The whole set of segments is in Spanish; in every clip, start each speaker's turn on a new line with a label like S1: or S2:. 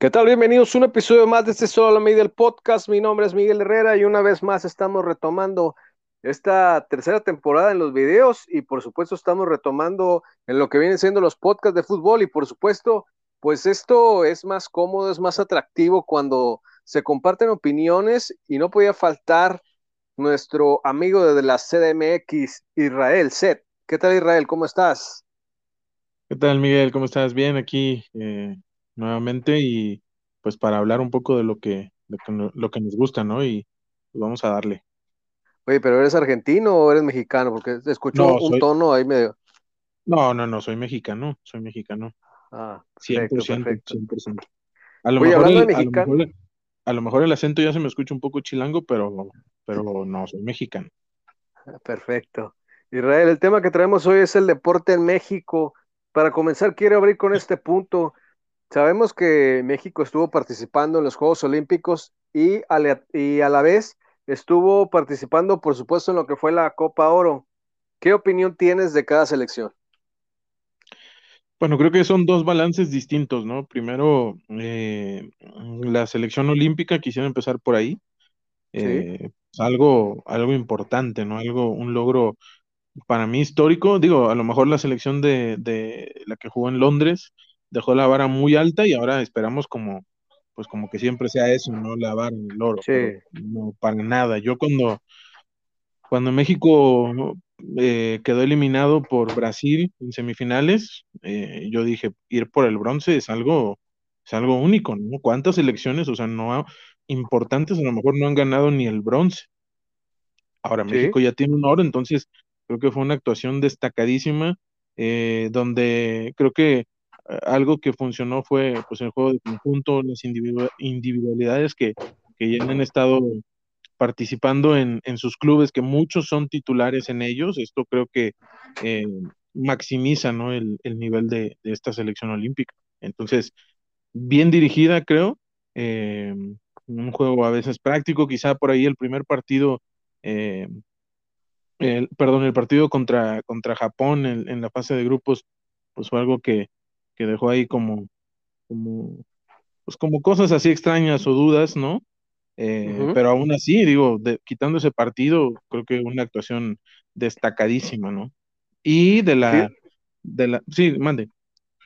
S1: ¿Qué tal? Bienvenidos a un episodio más de este Solo la Media del podcast. Mi nombre es Miguel Herrera y una vez más estamos retomando esta tercera temporada en los videos y por supuesto estamos retomando en lo que vienen siendo los podcasts de fútbol y por supuesto pues esto es más cómodo, es más atractivo cuando se comparten opiniones y no podía faltar nuestro amigo de la CDMX, Israel Set. ¿Qué tal Israel? ¿Cómo estás?
S2: ¿Qué tal Miguel? ¿Cómo estás? Bien aquí. Eh nuevamente y pues para hablar un poco de lo que, lo que nos gusta, ¿no? Y pues, vamos a darle.
S1: Oye, pero ¿eres argentino o eres mexicano? Porque escucho un tono ahí medio.
S2: No, no, no, soy mexicano, soy mexicano.
S1: Ah, perfecto, 100%, perfecto. 100%.
S2: A lo, mejor el, a, lo mejor, el acento ya se me escucha un poco chilango, pero, pero no, soy mexicano.
S1: Perfecto. Israel, el tema que traemos hoy es el deporte en México. Para comenzar, quiero abrir con este punto. Sabemos que México estuvo participando en los Juegos Olímpicos y a, la, y a la vez estuvo participando, por supuesto, en lo que fue la Copa Oro. ¿Qué opinión tienes de cada selección?
S2: Bueno, creo que son dos balances distintos, ¿no? Primero, eh, la selección olímpica, quisiera empezar por ahí. Eh, algo, algo importante, ¿no? Algo, un logro para mí histórico. Digo, a lo mejor la selección de, de la que jugó en Londres, dejó la vara muy alta y ahora esperamos como, pues como que siempre sea eso, ¿no? La vara en el oro. No, para nada. Yo cuando, cuando México eh, quedó eliminado por Brasil en semifinales, eh, yo dije, ir por el bronce es algo, es algo único, ¿no? ¿Cuántas elecciones, o sea, no importantes, a lo mejor no han ganado ni el bronce? Ahora México ya tiene un oro, entonces creo que fue una actuación destacadísima, eh, donde creo que algo que funcionó fue pues el juego de conjunto, las individualidades que, que ya han estado participando en, en, sus clubes, que muchos son titulares en ellos. Esto creo que eh, maximiza ¿no? el, el, nivel de, de, esta selección olímpica. Entonces, bien dirigida, creo. Eh, un juego a veces práctico, quizá por ahí el primer partido, eh, el, perdón, el partido contra, contra Japón en, en, la fase de grupos, pues fue algo que, que dejó ahí como, como, pues como cosas así extrañas o dudas, ¿no? Eh, pero aún así, digo, quitando ese partido, creo que una actuación destacadísima, ¿no? Y de la, sí. de la, sí, mande.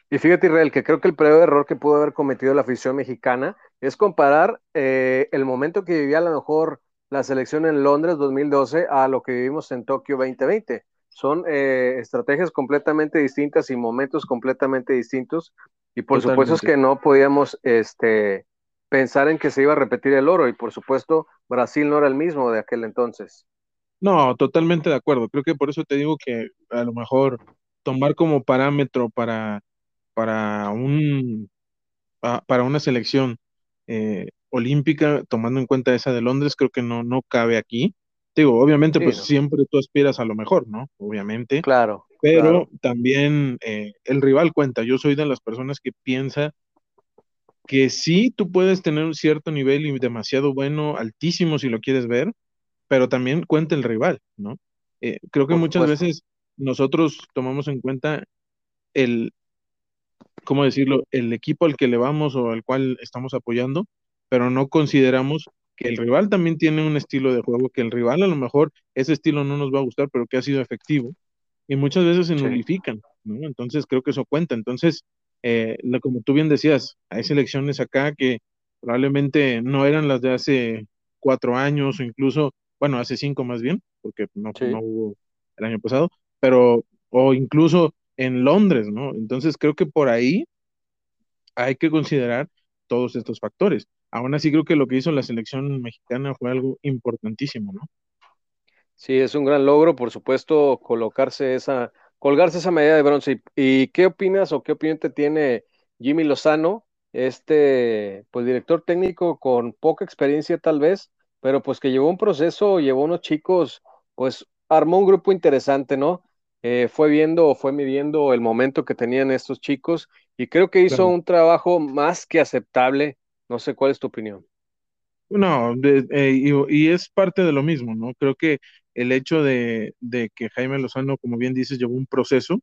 S1: Y fíjate, Israel, que creo que el peor error que pudo haber cometido la afición mexicana es comparar eh, el momento que vivía a lo mejor la selección en Londres 2012 a lo que vivimos en Tokio 2020 son eh, estrategias completamente distintas y momentos completamente distintos. Y por Totalmente. supuesto es que no podíamos este, pensar en que se iba a repetir el oro. Y por supuesto, Brasil no era el mismo de aquel entonces.
S2: No, totalmente de acuerdo. Creo que por eso te digo que a lo mejor tomar como parámetro para, para, un, para una selección eh, olímpica, tomando en cuenta esa de Londres, creo que no, no cabe aquí. Digo, obviamente, sí, pues ¿no? siempre tú aspiras a lo mejor, ¿no? Obviamente.
S1: Claro.
S2: Pero
S1: claro.
S2: también eh, el rival cuenta. Yo soy de las personas que piensa que sí, tú puedes tener un cierto nivel y demasiado bueno, altísimo si lo quieres ver, pero también cuenta el rival, ¿no? Eh, creo que Por muchas supuesto. veces nosotros tomamos en cuenta el, ¿cómo decirlo?, el equipo al que le vamos o al cual estamos apoyando, pero no consideramos que el rival también tiene un estilo de juego, que el rival a lo mejor ese estilo no nos va a gustar, pero que ha sido efectivo, y muchas veces se sí. nulifican, ¿no? Entonces creo que eso cuenta. Entonces, eh, como tú bien decías, hay selecciones acá que probablemente no eran las de hace cuatro años o incluso, bueno, hace cinco más bien, porque no, sí. no hubo el año pasado, pero, o incluso en Londres, ¿no? Entonces creo que por ahí hay que considerar todos estos factores aún así creo que lo que hizo la selección mexicana fue algo importantísimo, ¿no?
S1: Sí, es un gran logro, por supuesto, colocarse esa, colgarse esa medalla de bronce. ¿Y qué opinas o qué opinión te tiene Jimmy Lozano, este, pues director técnico con poca experiencia tal vez, pero pues que llevó un proceso, llevó unos chicos, pues armó un grupo interesante, ¿no? Eh, fue viendo, fue midiendo el momento que tenían estos chicos y creo que hizo claro. un trabajo más que aceptable no sé cuál es tu opinión.
S2: No, de, eh, y, y, es parte de lo mismo, ¿no? Creo que el hecho de, de, que Jaime Lozano, como bien dices, llevó un proceso,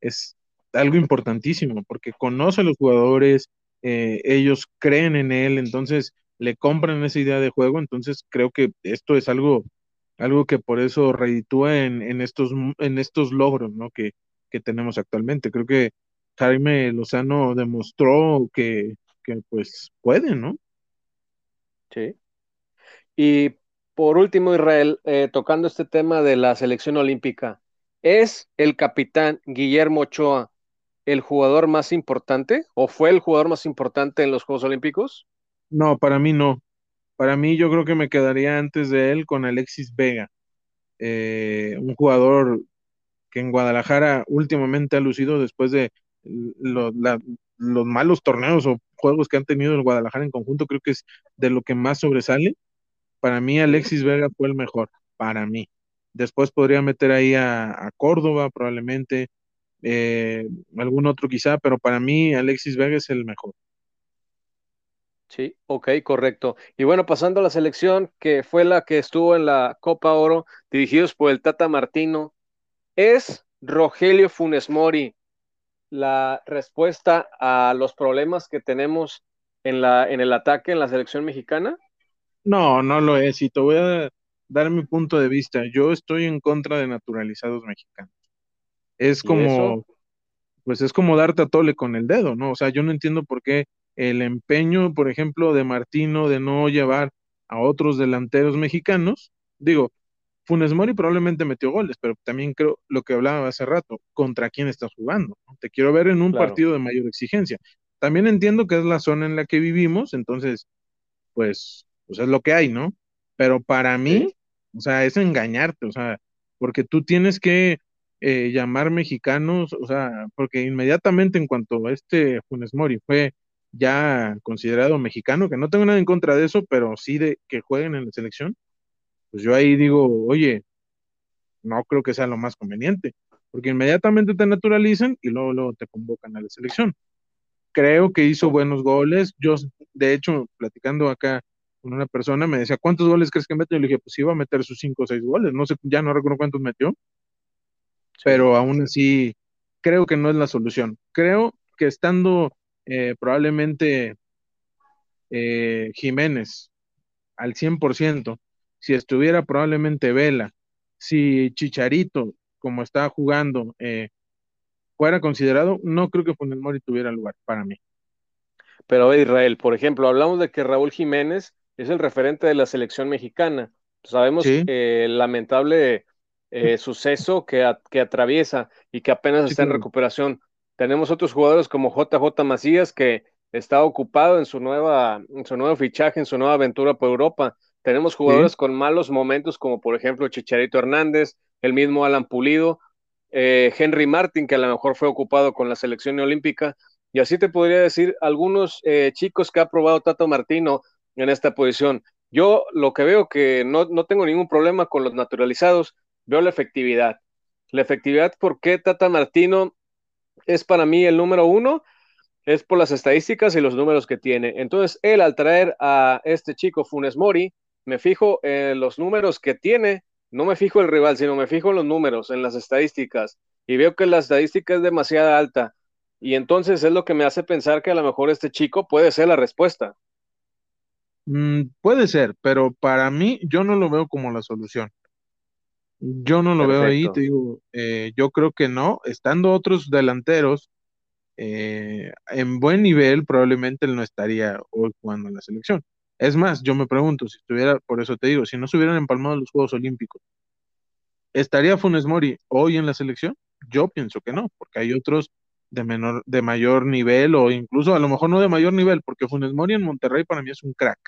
S2: es algo importantísimo, porque conoce a los jugadores, eh, ellos creen en él, entonces le compran esa idea de juego, entonces creo que esto es algo, algo que por eso reditúa en, en estos, en estos logros ¿no? que, que tenemos actualmente. Creo que Jaime Lozano demostró que, que pues puede, ¿no?
S1: Sí. Y por último, Israel, eh, tocando este tema de la selección olímpica, ¿es el capitán Guillermo Ochoa el jugador más importante o fue el jugador más importante en los Juegos Olímpicos?
S2: No, para mí no. Para mí yo creo que me quedaría antes de él con Alexis Vega, eh, un jugador que en Guadalajara últimamente ha lucido después de los malos torneos o juegos que han tenido el Guadalajara en conjunto, creo que es de lo que más sobresale. Para mí Alexis Vega fue el mejor, para mí. Después podría meter ahí a Córdoba probablemente, eh, algún otro quizá, pero para mí Alexis Vega es el mejor.
S1: Sí, ok, correcto. Y bueno, pasando a la selección, que fue la que estuvo en la Copa Oro, dirigidos por el Tata Martino, ¿es Rogelio Funes Mori la respuesta a los problemas que tenemos en, la, en el ataque en la selección mexicana?
S2: No, no lo es, y te voy a dar mi punto de vista. Yo estoy en contra de naturalizados mexicanos. Es como, pues es como darte a tole con el dedo, ¿no? O sea, yo no entiendo por qué el empeño, por ejemplo, de Martino de no llevar a otros delanteros mexicanos, digo, Funes Mori probablemente metió goles, pero también creo lo que hablaba hace rato, contra quién estás jugando. Te quiero ver en un partido de mayor exigencia. También entiendo que es la zona en la que vivimos, entonces, pues, pues es lo que hay, ¿no? Pero para mí, o sea, es engañarte, o sea, porque tú tienes que eh, llamar mexicanos, o sea, porque inmediatamente en cuanto este Funes Mori fue ya considerado mexicano, que no tengo nada en contra de eso, pero sí de que jueguen en la selección, pues yo ahí digo, oye, no creo que sea lo más conveniente, porque inmediatamente te naturalizan y luego, luego te convocan a la selección. Creo que hizo buenos goles. Yo, de hecho, platicando acá con una persona, me decía, ¿cuántos goles crees que metió? Y le dije, pues iba a meter sus cinco o seis goles. No sé, ya no recuerdo cuántos metió, pero aún así creo que no es la solución. Creo que estando eh, probablemente eh, Jiménez al 100%, si estuviera probablemente Vela, si Chicharito, como está jugando, eh, fuera considerado, no creo que Funes Mori tuviera lugar para mí.
S1: Pero Israel, por ejemplo, hablamos de que Raúl Jiménez es el referente de la selección mexicana. Sabemos que lamentable eh, suceso que, que, atraviesa y que apenas está en recuperación. Tenemos otros jugadores como JJ Macías que está ocupado en su nueva, en su nuevo fichaje, en su nueva aventura por Europa. Tenemos jugadores con malos momentos como por ejemplo Chicharito Hernández, el mismo Alan Pulido, eh, Henry Martin que a lo mejor fue ocupado con la selección olímpica. Y así te podría decir algunos eh, chicos que ha probado Tato Martino en esta posición. Yo lo que veo que no, no tengo ningún problema con los naturalizados, veo la efectividad. La efectividad, ¿por qué Tata Martino es para mí el número uno? Es por las estadísticas y los números que tiene. Entonces, él al traer a este chico Funes Mori, me fijo en los números que tiene, no me fijo el rival, sino me fijo en los números, en las estadísticas, y veo que la estadística es demasiado alta. Y entonces es lo que me hace pensar que a lo mejor este chico puede ser la respuesta.
S2: Mm, puede ser, pero para mí yo no lo veo como la solución. Yo no lo veo ahí, te digo, eh, yo creo que no. Estando otros delanteros eh, en buen nivel, probablemente él no estaría hoy jugando en la selección. Es más, yo me pregunto, si estuviera, por eso te digo, si no se hubieran empalmado los Juegos Olímpicos, ¿estaría Funes Mori hoy en la selección? Yo pienso que no, porque hay otros de menor, de mayor nivel, o incluso a lo mejor no de mayor nivel, porque Funes Mori en Monterrey para mí es un crack.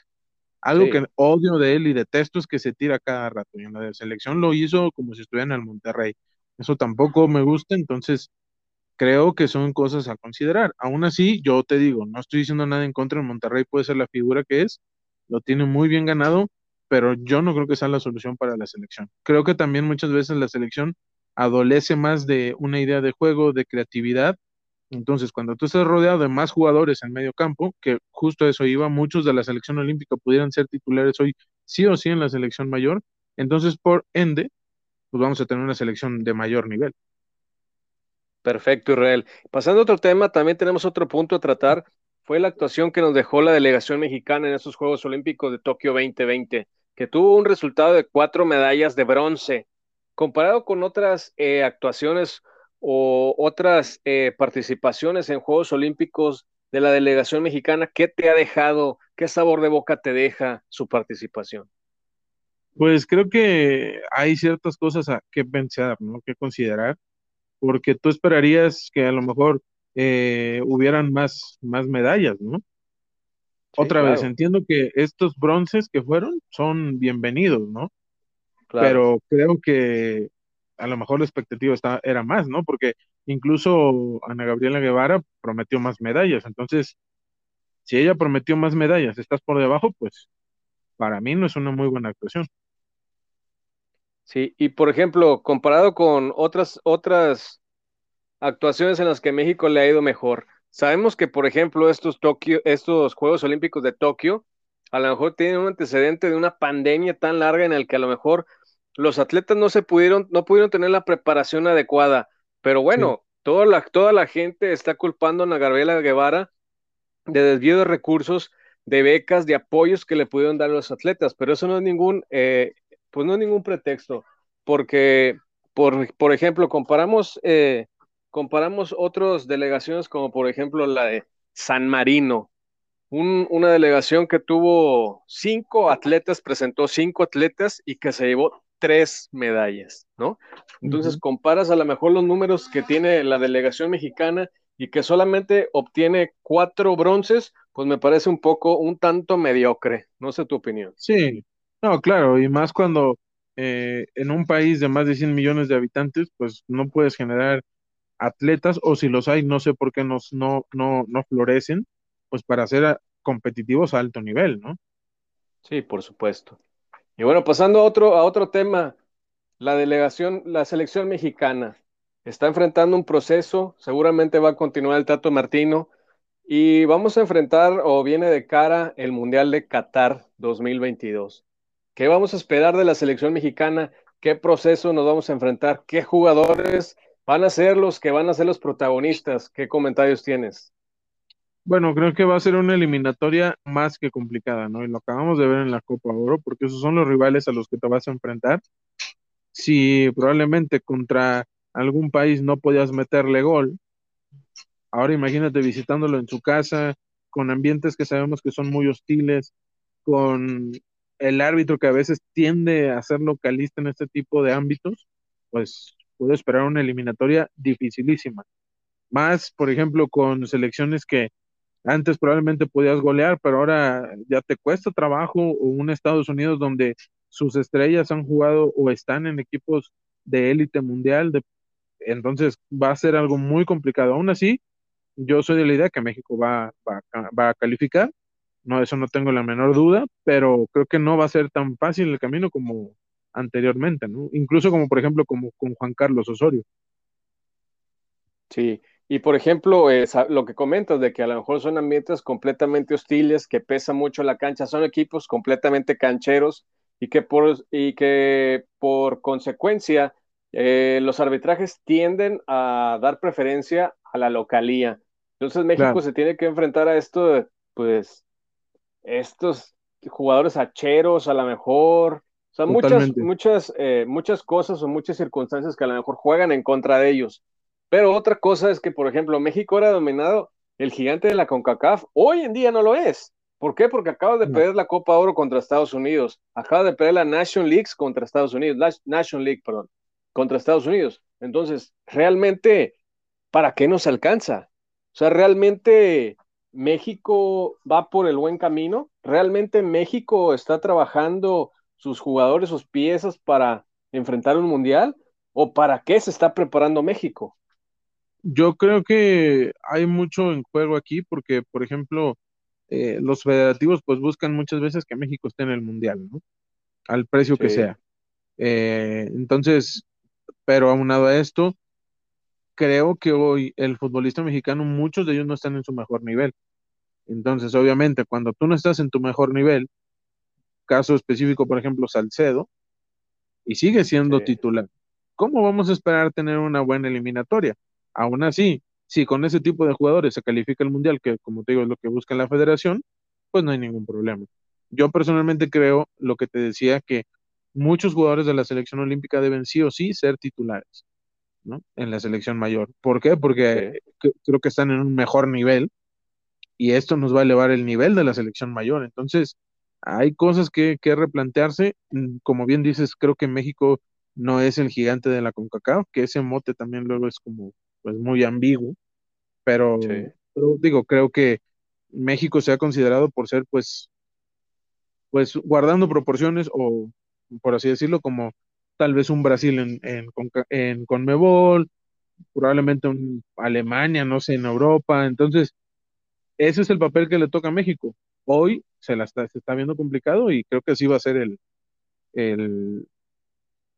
S2: Algo que odio de él y detesto es que se tira cada rato. Y en la selección lo hizo como si estuviera en el Monterrey. Eso tampoco me gusta, entonces creo que son cosas a considerar. Aún así, yo te digo, no estoy diciendo nada en contra de Monterrey, puede ser la figura que es, lo tiene muy bien ganado, pero yo no creo que sea la solución para la selección. Creo que también muchas veces la selección adolece más de una idea de juego, de creatividad, entonces, cuando tú estás rodeado de más jugadores en medio campo, que justo eso iba, muchos de la selección olímpica pudieran ser titulares hoy sí o sí en la selección mayor, entonces por ende, pues vamos a tener una selección de mayor nivel.
S1: Perfecto, Israel. Pasando a otro tema, también tenemos otro punto a tratar, fue la actuación que nos dejó la delegación mexicana en esos Juegos Olímpicos de Tokio 2020, que tuvo un resultado de cuatro medallas de bronce. Comparado con otras eh, actuaciones o otras eh, participaciones en Juegos Olímpicos de la delegación mexicana, ¿qué te ha dejado? ¿Qué sabor de boca te deja su participación?
S2: Pues creo que hay ciertas cosas a que pensar, ¿no? Que considerar, porque tú esperarías que a lo mejor eh, hubieran más, más medallas, ¿no? Otra vez, entiendo que estos bronces que fueron son bienvenidos, ¿no? Pero creo que a lo mejor la expectativa está, era más, ¿no? Porque incluso Ana Gabriela Guevara prometió más medallas. Entonces, si ella prometió más medallas, estás por debajo, pues para mí no es una muy buena actuación.
S1: Sí, y por ejemplo, comparado con otras, otras actuaciones en las que México le ha ido mejor, sabemos que, por ejemplo, estos, Tokio, estos Juegos Olímpicos de Tokio, a lo mejor tienen un antecedente de una pandemia tan larga en el que a lo mejor los atletas no se pudieron, no pudieron tener la preparación adecuada. Pero bueno, toda, la, toda la gente está culpando a Ana Gabriela Guevara de desvío de recursos, de becas, de apoyos que le pudieron dar a los atletas, pero eso no es ningún, eh, pues no es ningún pretexto, porque, por, por ejemplo, comparamos, eh, comparamos otras delegaciones como por ejemplo la de San Marino, una delegación que tuvo cinco atletas, presentó cinco atletas y que se llevó tres medallas, ¿no? Entonces comparas a lo mejor los números que tiene la delegación mexicana y que solamente obtiene cuatro bronces, pues me parece un poco, un tanto mediocre. No sé tu opinión.
S2: Sí, no, claro, y más cuando eh, en un país de más de 100 millones de habitantes, pues no puedes generar atletas, o si los hay, no sé por qué nos, no, no, no florecen, pues para ser competitivos a alto nivel, ¿no?
S1: Sí, por supuesto. Y bueno, pasando a otro, a otro tema, la delegación, la selección mexicana está enfrentando un proceso, seguramente va a continuar el Tato Martino, y vamos a enfrentar o viene de cara el Mundial de Qatar 2022. ¿Qué vamos a esperar de la selección mexicana? ¿Qué proceso nos vamos a enfrentar? ¿Qué jugadores van a ser los que van a ser los protagonistas? ¿Qué comentarios tienes?
S2: Bueno, creo que va a ser una eliminatoria más que complicada, ¿no? Y lo acabamos de ver en la Copa Oro, porque esos son los rivales a los que te vas a enfrentar. Si probablemente contra algún país no podías meterle gol, ahora imagínate visitándolo en su casa, con ambientes que sabemos que son muy hostiles, con el árbitro que a veces tiende a ser localista en este tipo de ámbitos, pues puedo esperar una eliminatoria dificilísima. Más, por ejemplo, con selecciones que antes probablemente podías golear, pero ahora ya te cuesta trabajo o un Estados Unidos donde sus estrellas han jugado o están en equipos de élite mundial, entonces va a ser algo muy complicado. Aún así, yo soy de la idea que México va, va, a calificar, no, eso no tengo la menor duda, pero creo que no va a ser tan fácil el camino como anteriormente, ¿no? Incluso como por ejemplo como con Juan Carlos Osorio.
S1: Sí, y por ejemplo, lo que comentas de que a lo mejor son ambientes completamente hostiles, que pesa mucho la cancha, son equipos completamente cancheros y que por, y que por consecuencia eh, los arbitrajes tienden a dar preferencia a la localía. Entonces México se tiene que enfrentar a esto, pues, estos jugadores hacheros a lo mejor, o sea, muchas, muchas, eh, muchas cosas o muchas circunstancias que a lo mejor juegan en contra de ellos. Pero otra cosa es que, por ejemplo, México era dominado el gigante de la CONCACAF, hoy en día no lo es. ¿Por qué? Porque acaba de perder la Copa Oro contra Estados Unidos, acaba de perder la National League contra Estados Unidos, la National League, perdón, contra Estados Unidos. Entonces, realmente, ¿para qué nos alcanza? O sea, realmente México va por el buen camino. Realmente México está trabajando sus jugadores, sus piezas para enfrentar un mundial. ¿O para qué se está preparando México?
S2: Yo creo que hay mucho en juego aquí porque, por ejemplo, eh, los federativos pues buscan muchas veces que México esté en el mundial, ¿no? Al precio que sea. Eh, entonces, pero aunado a esto, creo que hoy el futbolista mexicano, muchos de ellos no están en su mejor nivel. Entonces, obviamente, cuando tú no estás en tu mejor nivel, caso específico, por ejemplo, Salcedo, y sigue siendo titular, ¿cómo vamos a esperar tener una buena eliminatoria? Aún así, si con ese tipo de jugadores se califica el Mundial, que como te digo es lo que busca la federación, pues no hay ningún problema. Yo personalmente creo lo que te decía, que muchos jugadores de la selección olímpica deben sí o sí ser titulares, ¿no? En la selección mayor. ¿Por qué? Porque creo que están en un mejor nivel y esto nos va a elevar el nivel de la selección mayor. Entonces, hay cosas que, que replantearse. Mm, como bien dices, creo que México no es el gigante de la CONCACAF, que ese mote también luego es como pues muy ambiguo, pero, pero digo, creo que México se ha considerado por ser pues pues guardando proporciones o por así decirlo como tal vez un Brasil en, en, en Conmebol, probablemente un Alemania, no sé, en Europa, entonces ese es el papel que le toca a México. Hoy se la está, se está viendo complicado y creo que así va a ser el, el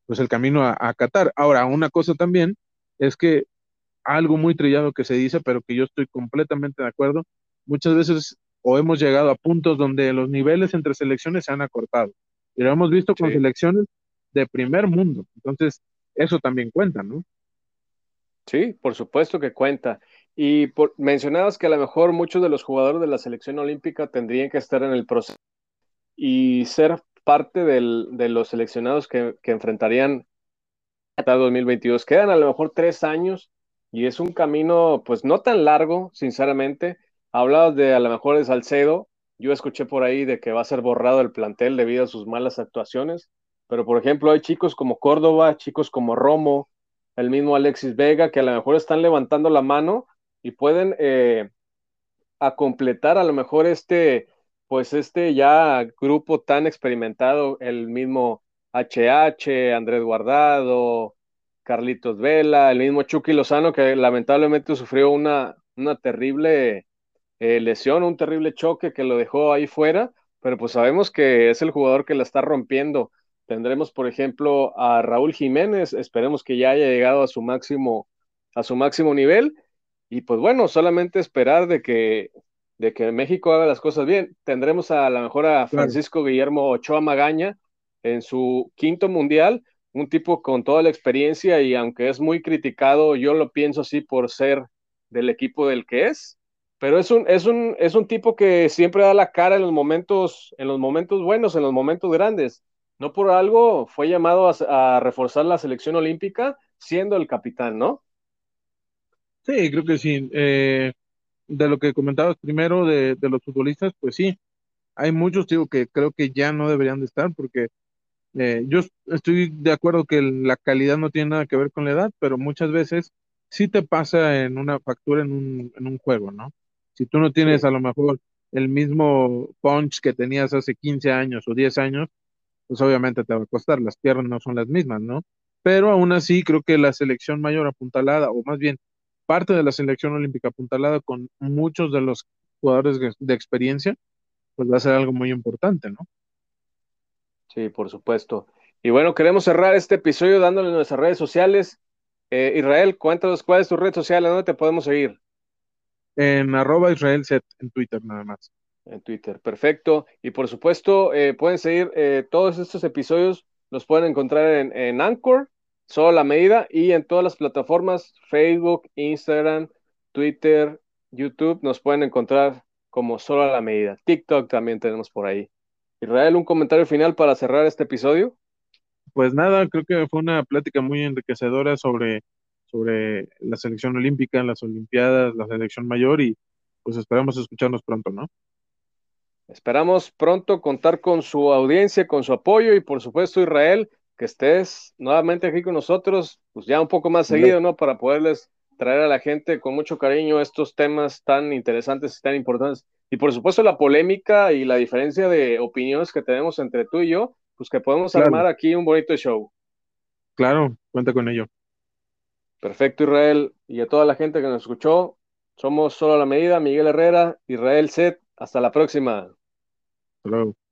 S2: pues el camino a, a Qatar. Ahora, una cosa también es que algo muy trillado que se dice, pero que yo estoy completamente de acuerdo, muchas veces o hemos llegado a puntos donde los niveles entre selecciones se han acortado. Y lo hemos visto con selecciones de primer mundo. Entonces, eso también cuenta, ¿no?
S1: Sí, por supuesto que cuenta. Y por, mencionabas que a lo mejor muchos de los jugadores de la selección olímpica tendrían que estar en el proceso y ser parte del, de los seleccionados que, que enfrentarían hasta 2022. Quedan a lo mejor tres años y es un camino, pues no tan largo, sinceramente. Hablabas de a lo mejor de Salcedo. Yo escuché por ahí de que va a ser borrado el plantel debido a sus malas actuaciones. Pero, por ejemplo, hay chicos como Córdoba, chicos como Romo, el mismo Alexis Vega, que a lo mejor están levantando la mano y pueden eh, a completar a lo mejor este, pues este ya grupo tan experimentado, el mismo HH, Andrés Guardado, Carlitos Vela, el mismo Chucky Lozano, que lamentablemente sufrió una, una terrible eh, lesión, un terrible choque que lo dejó ahí fuera, pero pues sabemos que es el jugador que la está rompiendo. Tendremos, por ejemplo, a Raúl Jiménez, esperemos que ya haya llegado a su máximo, a su máximo nivel. Y pues bueno, solamente esperar de que, de que México haga las cosas bien. Tendremos a, a lo mejor a Francisco Guillermo Ochoa Magaña en su quinto mundial, un tipo con toda la experiencia y aunque es muy criticado, yo lo pienso así por ser del equipo del que es, pero es un, es un, es un tipo que siempre da la cara en los momentos, en los momentos buenos, en los momentos grandes. No por algo fue llamado a, reforzar la selección olímpica siendo el capitán, ¿no?
S2: Sí, creo que sí. Eh, de lo que comentabas primero de, de, los futbolistas, pues sí, hay muchos, digo, que creo que ya no deberían de estar porque eh, yo estoy de acuerdo que la calidad no tiene nada que ver con la edad, pero muchas veces sí te pasa en una factura en un, en un juego, ¿no? Si tú no tienes a lo mejor el mismo punch que tenías hace 15 años o 10 años, pues obviamente te va a costar, las piernas no son las mismas, ¿no? Pero aún así creo que la selección mayor apuntalada, o más bien parte de la selección olímpica apuntalada con muchos de los jugadores de experiencia, pues va a ser algo muy importante, ¿no?
S1: Sí, por supuesto. Y bueno, queremos cerrar este episodio dándole nuestras redes sociales. Eh, Israel, cuéntanos cuál es tu red social, ¿dónde te podemos seguir?
S2: En arroba Israelset, en Twitter nada más.
S1: En Twitter, perfecto. Y por supuesto, eh, pueden seguir eh, todos estos episodios, los pueden encontrar en, en Anchor, solo la medida, y en todas las plataformas, Facebook, Instagram, Twitter, YouTube, nos pueden encontrar como solo a la medida. TikTok también tenemos por ahí. Israel, un comentario final para cerrar este episodio.
S2: Pues nada, creo que fue una plática muy enriquecedora sobre, sobre la selección olímpica, las Olimpiadas, la selección mayor y pues esperamos escucharnos pronto, ¿no?
S1: Esperamos pronto contar con su audiencia, con su apoyo y por supuesto Israel, que estés nuevamente aquí con nosotros, pues ya un poco más seguido, ¿no? Para poderles traer a la gente con mucho cariño estos temas tan interesantes y tan importantes. Y por supuesto la polémica y la diferencia de opiniones que tenemos entre tú y yo, pues que podemos armar aquí un bonito show.
S2: Claro, cuenta con ello.
S1: Perfecto, Israel. Y a toda la gente que nos escuchó, somos solo a la medida, Miguel Herrera, Israel Set. Hasta la próxima.
S2: Hasta